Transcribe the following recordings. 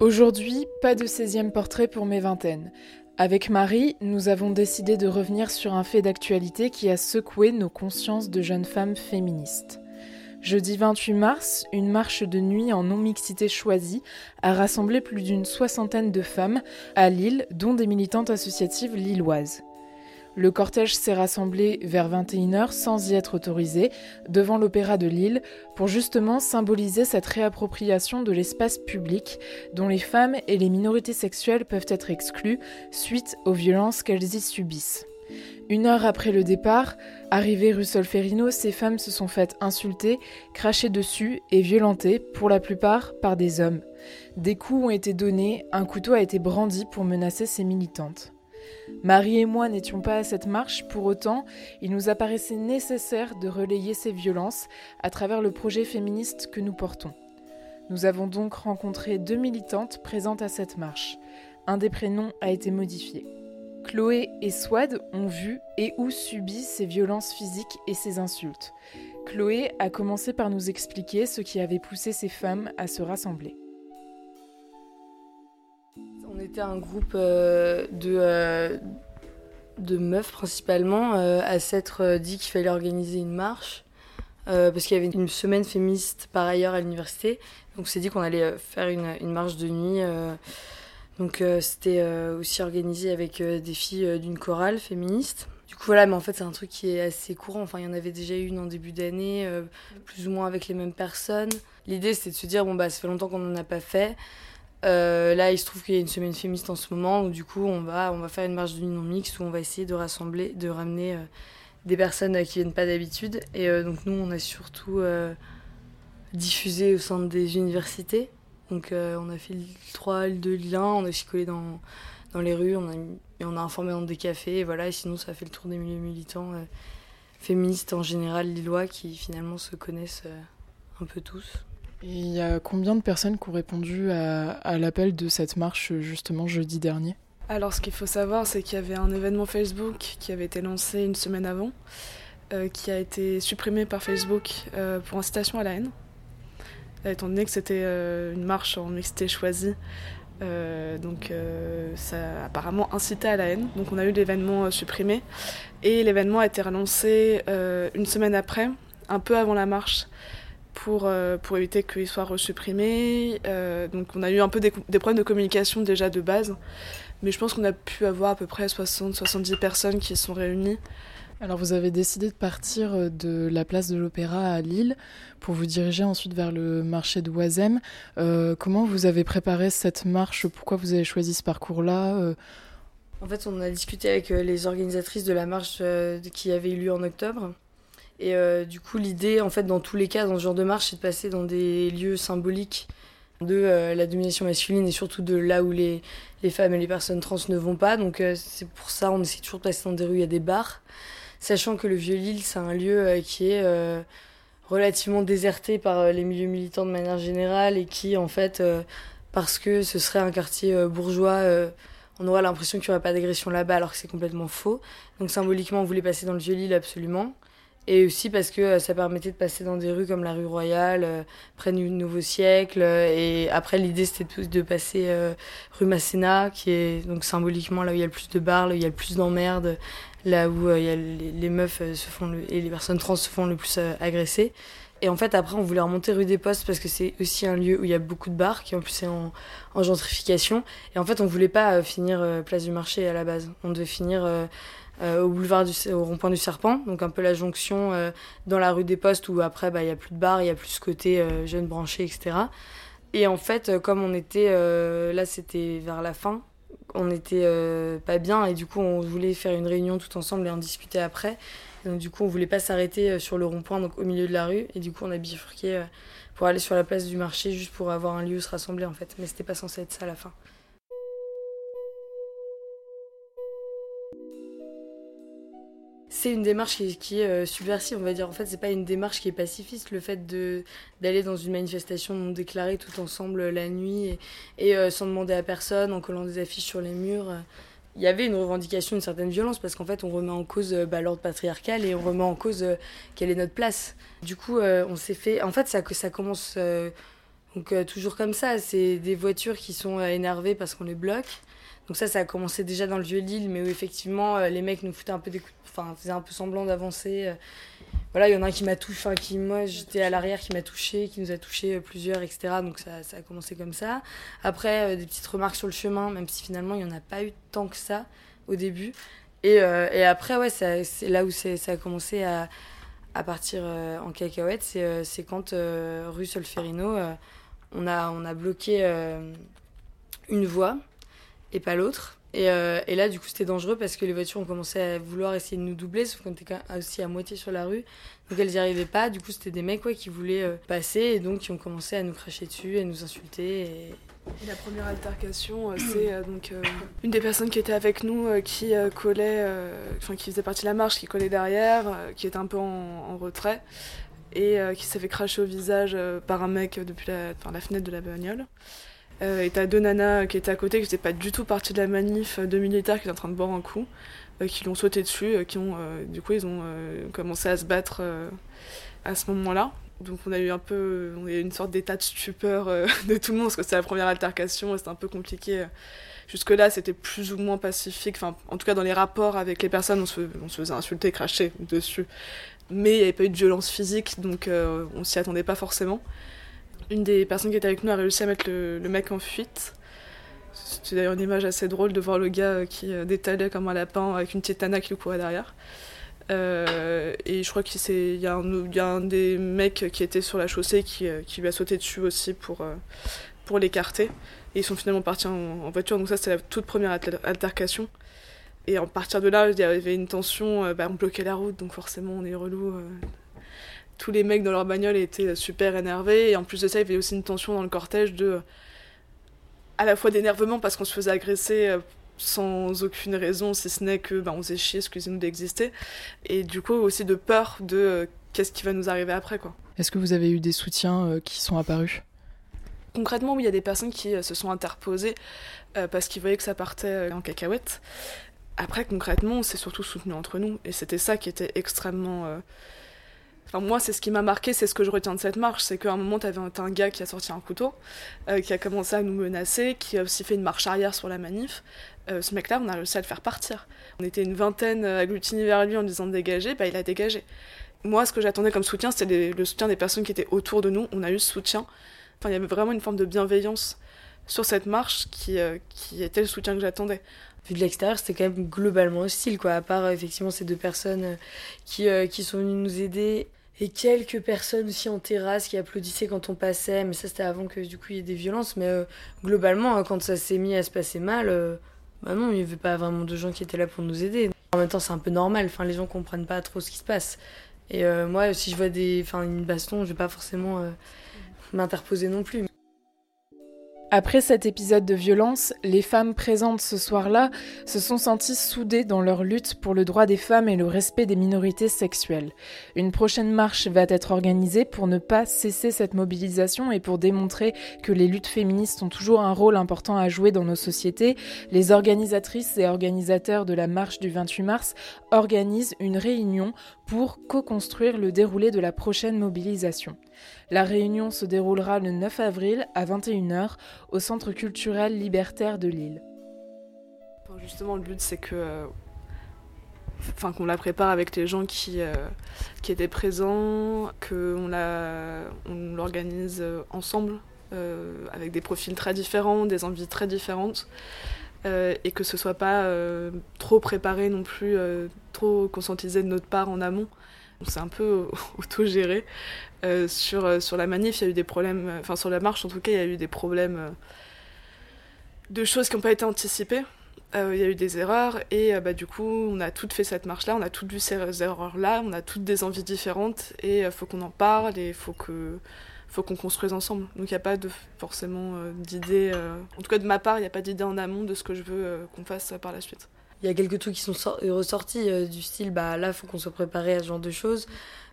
Aujourd'hui, pas de 16e portrait pour mes vingtaines. Avec Marie, nous avons décidé de revenir sur un fait d'actualité qui a secoué nos consciences de jeunes femmes féministes. Jeudi 28 mars, une marche de nuit en non-mixité choisie a rassemblé plus d'une soixantaine de femmes à Lille, dont des militantes associatives lilloises. Le cortège s'est rassemblé vers 21h sans y être autorisé devant l'Opéra de Lille pour justement symboliser cette réappropriation de l'espace public dont les femmes et les minorités sexuelles peuvent être exclues suite aux violences qu'elles y subissent. Une heure après le départ, arrivées rue Solferino, ces femmes se sont faites insulter, cracher dessus et violenter, pour la plupart par des hommes. Des coups ont été donnés, un couteau a été brandi pour menacer ces militantes. Marie et moi n'étions pas à cette marche, pour autant, il nous apparaissait nécessaire de relayer ces violences à travers le projet féministe que nous portons. Nous avons donc rencontré deux militantes présentes à cette marche. Un des prénoms a été modifié. Chloé et Swad ont vu et ou subi ces violences physiques et ces insultes. Chloé a commencé par nous expliquer ce qui avait poussé ces femmes à se rassembler. Était un groupe euh, de, euh, de meufs principalement euh, à s'être dit qu'il fallait organiser une marche parce qu'il y avait une semaine féministe par ailleurs à l'université. Donc on s'est dit qu'on allait faire une, une, marche de nuit. donc c'était aussi organisé avec des filles d'une chorale féministe. Du coup voilà, mais en fait c'est un truc qui est assez courant. Enfin il y en avait déjà une en début d'année, plus ou moins avec les mêmes personnes. L'idée c'était de se dire bon bah ça fait longtemps qu'on n'en a pas fait. Euh, là, il se trouve qu'il y a une semaine féministe en ce moment où du coup on va, on va faire une marche de non mixte où on va essayer de rassembler, de ramener euh, des personnes euh, qui viennent pas d'habitude. Et donc nous, on a surtout diffusé au sein des universités. Donc on a fait le 3, le 2, le 1, on a aussi dans les rues, on a, et on a informé dans des cafés. Et voilà, et sinon ça a fait le tour des milieux militants féministes en général lillois qui finalement se connaissent un peu tous. Il y a combien de personnes qui ont répondu à, l'appel de cette marche justement jeudi dernier? Alors ce qu'il faut savoir, c'est qu'il y avait un événement Facebook qui avait été lancé une semaine avant, euh, qui a été supprimé par Facebook euh, pour incitation à la haine. Étant donné que c'était euh, une marche en mixité choisie, donc ça a apparemment incité à la haine. Donc on a eu l'événement supprimé et l'événement a été relancé une semaine après, un peu avant la marche pour, euh, pour éviter qu'il soit resupprimé. Euh, donc on a eu un peu des, problèmes de communication déjà de base, mais je pense qu'on a pu avoir à peu près 60-70 personnes qui sont réunies. Alors vous avez décidé de partir euh, de la place de l'Opéra à Lille pour vous diriger ensuite vers le marché de Oisem. comment vous avez préparé cette marche? Pourquoi vous avez choisi ce parcours-là En fait, on a discuté avec les organisatrices de la marche qui avait eu lieu en octobre. Et euh, du coup, l'idée, en fait, dans tous les cas, dans ce genre de marche, c'est de passer dans des lieux symboliques de euh, la domination masculine et surtout de là où les, les femmes et les personnes trans ne vont pas. Donc euh, c'est pour ça on essaie toujours de passer dans des rues, il y a des bars. Sachant que le Vieux-Lille, c'est un lieu qui est relativement déserté par les milieux militants de manière générale et qui, en fait, parce que ce serait un quartier bourgeois, on aurait l'impression qu'il n'y aurait pas d'agression là-bas alors que c'est complètement faux. Donc symboliquement, on voulait passer dans le Vieux-Lille absolument. Et aussi parce que euh, ça permettait de passer dans des rues comme la rue Royale, euh, près du Nouveau Siècle. Euh, et après, l'idée, c'était de passer rue Masséna, qui est donc symboliquement là où il y a le plus de bars, là où il y a le plus d'emmerdes, là où il y a les, meufs se font et les personnes trans se font le plus agresser. Et en fait, après, on voulait remonter rue des Postes parce que c'est aussi un lieu où il y a beaucoup de bars, qui en plus est en, en gentrification. Et en fait, on voulait pas finir place du marché à la base. On devait finir euh, au boulevard du, rond-point du Serpent, donc un peu la jonction euh, dans la rue des Postes où après bah, il y a plus de bars, il y a plus ce côté euh, jeunes branchés, etc. Et en fait, comme on était là, c'était vers la fin, on était pas bien et du coup on voulait faire une réunion tout ensemble et en discuter après. donc du coup on voulait pas s'arrêter sur le rond-point, donc au milieu de la rue, et du coup on a bifurqué pour aller sur la place du marché juste pour avoir un lieu où se rassembler en fait. Mais c'était pas censé être ça à la fin. C'est une démarche qui, est euh, subversive, on va dire. En fait, c'est pas une démarche qui est pacifiste. Le fait d'aller dans une manifestation non déclarée tout ensemble la nuit et, euh, sans demander à personne, en collant des affiches sur les murs. Euh, il y avait une revendication d'une certaine violence parce qu'en fait, on remet en cause bah, l'ordre patriarcal et on remet en cause quelle est notre place. Du coup, on s'est fait. En fait, ça, ça commence Donc toujours comme ça, c'est des voitures qui sont énervées parce qu'on les bloque. Donc ça, ça a commencé déjà dans le vieux Lille, mais où effectivement les mecs nous foutaient un peu des coups, enfin faisaient un peu semblant d'avancer. Voilà, il y en a un qui m'a touché, enfin qui moi j'étais à l'arrière, qui m'a touché, qui nous a touché plusieurs, etc. Donc ça, ça a commencé comme ça. Après des petites remarques sur le chemin, même si finalement il n'y en a pas eu tant que ça au début. Et, et après ouais, c'est là où ça a commencé à à partir euh, en cacahuète, c'est euh, quand euh, rue Solferino, on, a, on a bloqué une voie et pas l'autre. Et, et, là, du coup, c'était dangereux parce que les voitures ont commencé à vouloir essayer de nous doubler, sauf qu'on était aussi à moitié sur la rue. Donc elles n'y arrivaient pas. Du coup, c'était des mecs qui voulaient passer et donc qui ont commencé à nous cracher dessus, à nous insulter. Et, la première altercation, euh, c'est euh, donc euh, une des personnes qui était avec nous qui collait, enfin qui faisait partie de la marche, qui collait derrière, qui était un peu en, retrait et qui s'est fait cracher au visage par un mec depuis la, la fenêtre de la bagnole. Et t'as deux nanas qui étaient à côté, qui n'étaient pas du tout partie de la manif, deux militaires qui étaient en train de boire un coup, qui l'ont sauté dessus, qui ont, du coup, ils ont commencé à se battre à ce moment-là. Donc on a eu un peu on a eu une sorte d'état de stupeur euh, de tout le monde parce que c'était la première altercation c'était un peu compliqué. Jusque-là, c'était plus ou moins pacifique. Enfin, en tout cas, dans les rapports avec les personnes, on se, on se faisait insulter, cracher dessus. Mais il n'y avait pas eu de violence physique, donc euh, on s'y attendait pas forcément. Une des personnes qui était avec nous a réussi à mettre le, mec en fuite. C'était d'ailleurs une image assez drôle de voir le gars qui euh, détalait comme un lapin avec une petite qui lui courait derrière. Euh, et je crois qu'il y, a un des mecs qui était sur la chaussée qui, euh, lui a sauté dessus aussi pour, euh, pour l'écarter. Et ils sont finalement partis en, voiture. Donc ça, c'était la toute première altercation. Et à partir de là, il y avait une tension. Bah, on bloquait la route, donc forcément, on est relou. Tous les mecs dans leur bagnole étaient super énervés. Et en plus de ça, il y avait aussi une tension dans le cortège de à la fois d'énervement parce qu'on se faisait agresser sans aucune raison, si ce n'est que bah, on faisait chier, excusez-nous d'exister, et du coup aussi de peur de euh, qu'est-ce qui va nous arriver après. quoi. Est-ce que vous avez eu des soutiens euh, qui sont apparus? Concrètement, oui, il y a des personnes qui euh, se sont interposées parce qu'ils voyaient que ça partait en cacahuète. Après, concrètement, c'est surtout soutenu entre nous, et c'était ça qui était extrêmement Enfin, moi, c'est ce qui m'a marqué, c'est ce que je retiens de cette marche, c'est qu'à un moment, t'avais un, un gars qui a sorti un couteau, euh, qui a commencé à nous menacer, qui a aussi fait une marche arrière sur la manif. Euh, ce mec-là, on a réussi à le faire partir. On était une vingtaine agglutinés vers lui en disant de dégager, bah, il a dégagé. Moi, ce que j'attendais comme soutien, c'était le soutien des personnes qui étaient autour de nous. On a eu ce soutien. Enfin, il y avait vraiment une forme de bienveillance sur cette marche qui, euh, qui était le soutien que j'attendais vu de l'extérieur, c'était quand même globalement hostile, quoi. À part effectivement ces deux personnes qui, qui sont venues nous aider et quelques personnes aussi en terrasse qui applaudissaient quand on passait, mais ça c'était avant que du coup il y ait des violences. Mais euh, globalement, hein, quand ça s'est mis à se passer mal, euh, bah non, il n'y avait pas vraiment de gens qui étaient là pour nous aider. En même temps, c'est un peu normal, les gens comprennent pas trop ce qui se passe. Et euh, moi, si je vois des, enfin, une baston, je vais pas forcément m'interposer non plus. Après cet épisode de violence, les femmes présentes ce soir-là se sont senties soudées dans leur lutte pour le droit des femmes et le respect des minorités sexuelles. Une prochaine marche va être organisée pour ne pas cesser cette mobilisation et pour démontrer que les luttes féministes ont toujours un rôle important à jouer dans nos sociétés. Les organisatrices et organisateurs de la marche du 28 mars organisent une réunion pour co-construire le déroulé de la prochaine mobilisation. La réunion se déroulera le 9 avril à 21h au Centre culturel libertaire de Lille. Justement, le but c'est que enfin qu'on la prépare avec les gens qui, euh, étaient présents, qu'on on l'organise ensemble euh, avec des profils très différents, des envies très différentes. Euh, et que ce soit pas trop préparé non plus, trop conscientisé de notre part en amont. On s'est un peu autogéré. Euh, sur, euh, sur la manif, il y a eu des problèmes, euh, enfin sur la marche en tout cas, il y a eu des problèmes de choses qui n'ont pas été anticipées. il y a eu des erreurs et bah, du coup, on a toutes fait cette marche-là, on a toutes vu ces erreurs-là, on a toutes des envies différentes et il faut qu'on en parle et il faut que faut qu'on construise ensemble. Donc il n'y a pas de, forcément d'idée, en tout cas de ma part, il n'y a pas d'idée en amont de ce que je veux qu'on fasse par la suite. Il y a quelques trucs qui sont ressortis du style, bah là, faut qu'on soit préparé à ce genre de choses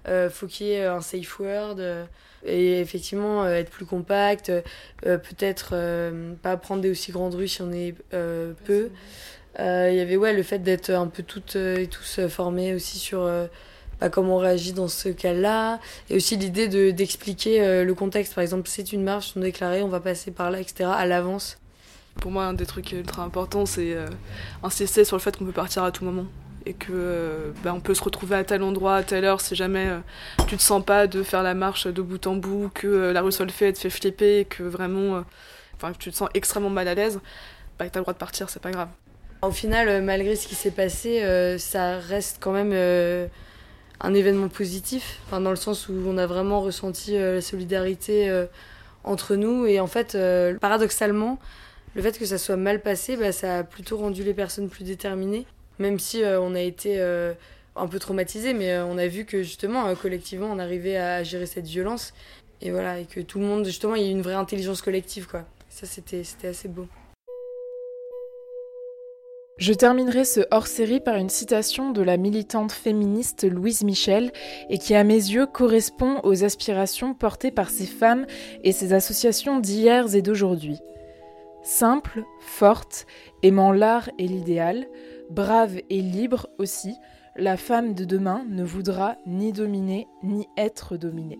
euh, faut qu'il y ait un safe word euh, et effectivement euh, être plus compact, euh, peut-être pas prendre des aussi grandes rues si on est peu. Il y avait ouais le fait d'être un peu toutes et tous formés aussi sur bah, comment on réagit dans ce cas-là, et aussi l'idée de, d'expliquer le contexte. Par exemple, c'est une marche non déclarée, on va passer par là, etc. à l'avance. Pour moi, un des trucs ultra importants, c'est insister sur le fait qu'on peut partir à tout moment et que euh, bah, on peut se retrouver à tel endroit à telle heure si jamais euh, tu te sens pas de faire la marche de bout en bout, que euh, la rue Solfay te fait flipper et que vraiment enfin que tu te sens extrêmement mal à l'aise, bah t'as le droit de partir, c'est pas grave. Au final, malgré ce qui s'est passé, ça reste quand même un événement positif, enfin, dans le sens où on a vraiment ressenti la solidarité entre nous et en fait, paradoxalement, le fait que ça soit mal passé, bah, ça a plutôt rendu les personnes plus déterminées même si euh, on a été euh, un peu traumatisé, mais euh, on a vu que justement, collectivement, on arrivait à gérer cette violence. Et voilà, et que tout le monde, justement, il y a une vraie intelligence collective, quoi. Ça, c'était assez beau. Je terminerai ce hors-série par une citation de la militante féministe Louise Michel et qui à mes yeux correspond aux aspirations portées par ces femmes et ces associations d'hier et d'aujourd'hui. Simple, forte, aimant l'art et l'idéal, Brave et libre aussi, la femme de demain ne voudra ni dominer ni être dominée.